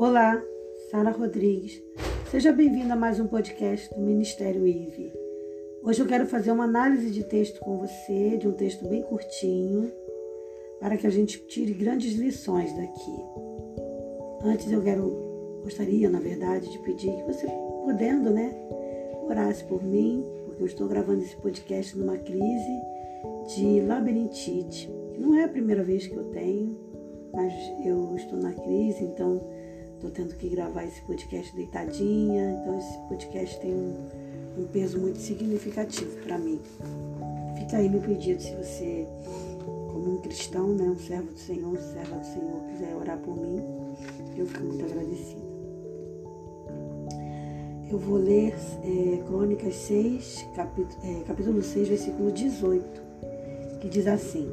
Olá, Sara Rodrigues. Seja bem-vinda a mais um podcast do Ministério IVE. Hoje eu quero fazer uma análise de texto com você, de um texto bem curtinho, para que a gente tire grandes lições daqui. Antes eu quero, gostaria, na verdade, de pedir que você, podendo, né, orasse por mim, porque eu estou gravando esse podcast numa crise de labirintite, não é a primeira vez que eu tenho, mas eu estou na crise, então estou tendo que gravar esse podcast deitadinha, então esse podcast tem um, um peso muito significativo para mim. Fica aí meu pedido se você, como um cristão, né, um servo do Senhor, um serva do Senhor, quiser orar por mim, eu fico muito agradecida. Eu vou ler é, Crônicas 6, capítulo, é, capítulo 6, versículo 18, que diz assim: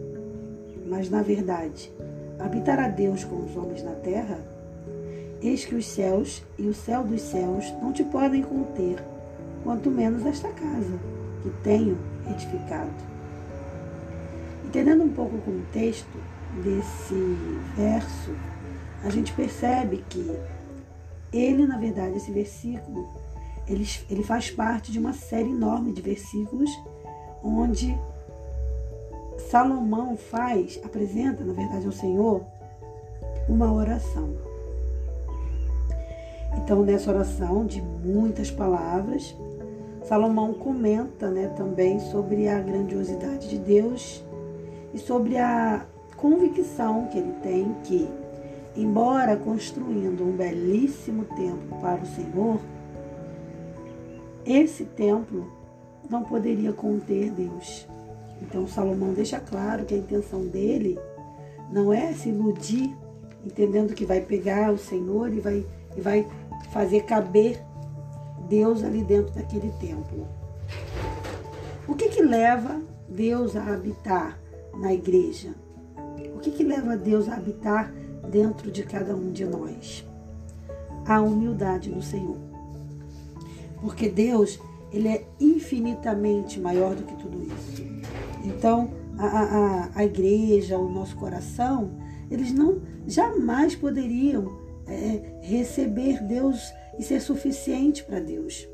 Mas na verdade, habitará Deus com os homens na terra? Eis que os céus e o céu dos céus não te podem conter, quanto menos esta casa que tenho edificado. Entendendo um pouco o contexto desse verso, a gente percebe que ele, na verdade, esse versículo, ele, ele faz parte de uma série enorme de versículos onde Salomão faz, apresenta, na verdade, ao Senhor uma oração. Então, nessa oração de muitas palavras, Salomão comenta né, também sobre a grandiosidade de Deus e sobre a convicção que ele tem que, embora construindo um belíssimo templo para o Senhor, esse templo não poderia conter Deus. Então Salomão deixa claro que a intenção dele não é se iludir, entendendo que vai pegar o Senhor e vai, e vai fazer caber Deus ali dentro daquele templo. O que que leva Deus a habitar na igreja? O que que leva Deus a habitar dentro de cada um de nós? A humildade no Senhor. Porque Deus, ele é infinitamente maior do que tudo isso. Então, a, a, a igreja, o nosso coração, eles não jamais poderiam é, receber Deus e ser suficiente para Deus.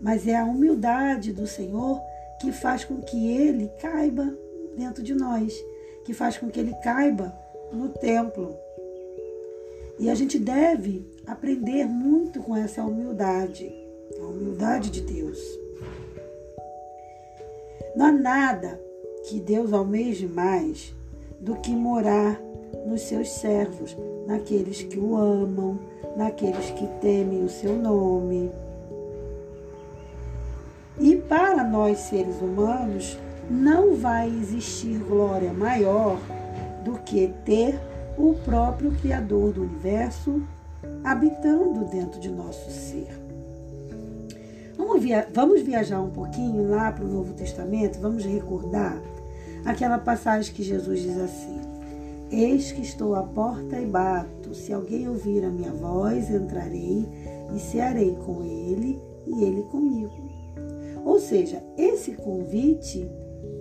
Mas é a humildade do Senhor que faz com que Ele caiba dentro de nós, que faz com que Ele caiba no templo. E a gente deve aprender muito com essa humildade, a humildade de Deus. Não há nada que Deus almeje mais do que morar nos seus servos, naqueles que o amam, naqueles que temem o seu nome. E para nós seres humanos, não vai existir glória maior do que ter o próprio Criador do universo habitando dentro de nosso ser. Vamos, via vamos viajar um pouquinho lá para o Novo Testamento, vamos recordar aquela passagem que Jesus diz assim: Eis que estou à porta e bato. Se alguém ouvir a minha voz, entrarei e cearei com ele e ele comigo. Ou seja, esse convite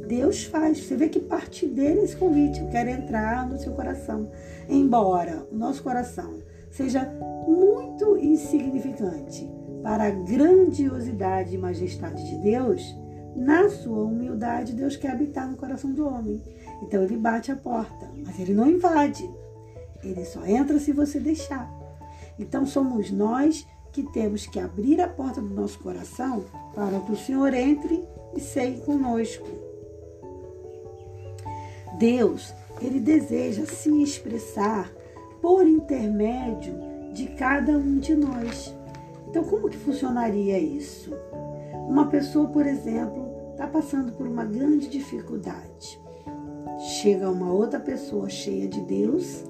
Deus faz. Você vê que parte dele é esse convite. Eu quero entrar no seu coração. Embora o nosso coração seja muito insignificante para a grandiosidade e majestade de Deus, na sua humildade, Deus quer habitar no coração do homem. Então ele bate a porta, mas ele não invade. Ele só entra se você deixar. Então somos nós que temos que abrir a porta do nosso coração para que o Senhor entre e seja conosco. Deus, ele deseja se expressar por intermédio de cada um de nós. Então, como que funcionaria isso? Uma pessoa, por exemplo, está passando por uma grande dificuldade. Chega uma outra pessoa cheia de Deus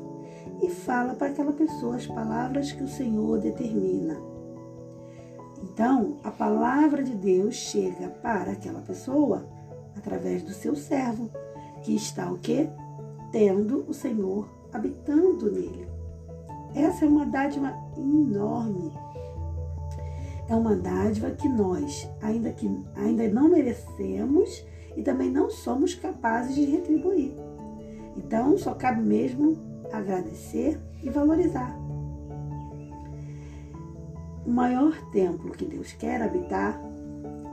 e fala para aquela pessoa as palavras que o Senhor determina. Então, a palavra de Deus chega para aquela pessoa através do seu servo, que está o quê? Tendo o Senhor habitando nele. Essa é uma dádiva enorme. É uma dádiva que nós, ainda que ainda não merecemos, e também não somos capazes de retribuir. Então, só cabe mesmo agradecer e valorizar. maior templo que Deus quer habitar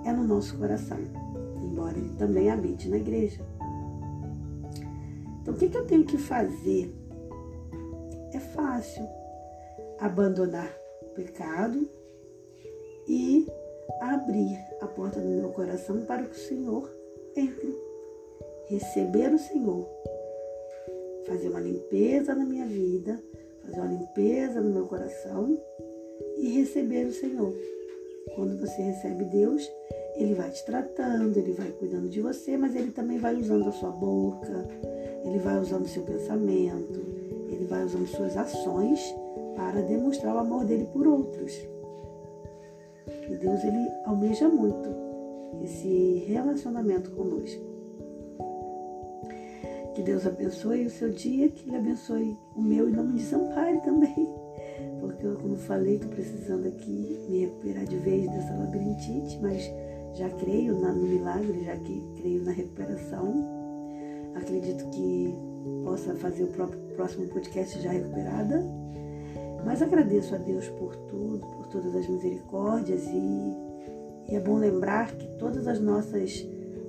é no nosso coração, embora Ele também habite na igreja. Então, o que, que eu tenho que fazer? É fácil abandonar o pecado e abrir a porta do meu coração para que o Senhor entre. Receber o Senhor. Fazer uma limpeza na minha vida, fazer uma limpeza no meu coração e receber o Senhor. Quando você recebe Deus, Ele vai te tratando, Ele vai cuidando de você, mas Ele também vai usando a sua boca, Ele vai usando o seu pensamento, Ele vai usando suas ações para demonstrar o amor dele por outros. E Deus, Ele almeja muito esse relacionamento conosco. Que Deus abençoe o seu dia, que Ele abençoe o meu e não me desampare também porque eu, como falei, estou precisando aqui me recuperar de vez dessa labirintite, mas já creio no milagre, já que creio na recuperação. Acredito que possa fazer o próprio, próximo podcast já recuperada. Mas agradeço a Deus por tudo, por todas as misericórdias e, e é bom lembrar que todas as nossas,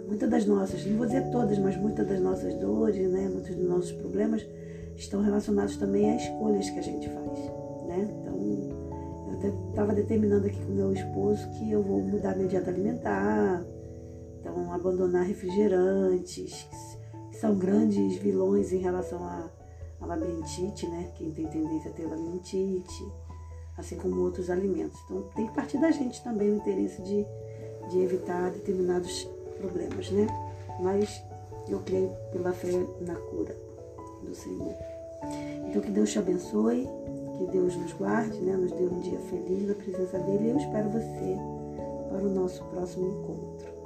muitas das nossas, não vou dizer todas, mas muitas das nossas dores, né, muitos dos nossos problemas estão relacionados também a escolhas que a gente faz né? Então, eu estava determinando aqui com meu esposo que eu vou mudar minha dieta alimentar, então abandonar refrigerantes, que são grandes vilões em relação à, à labirintite, né? Quem tem tendência a ter labirintite, assim como outros alimentos. Então, tem que partir da gente também o interesse de, de evitar determinados problemas, né? Mas eu creio pela fé na cura do Senhor. Então, que Deus te abençoe que Deus nos guarde, né? nos dê um dia feliz na presença dele. Eu espero você para o nosso próximo encontro.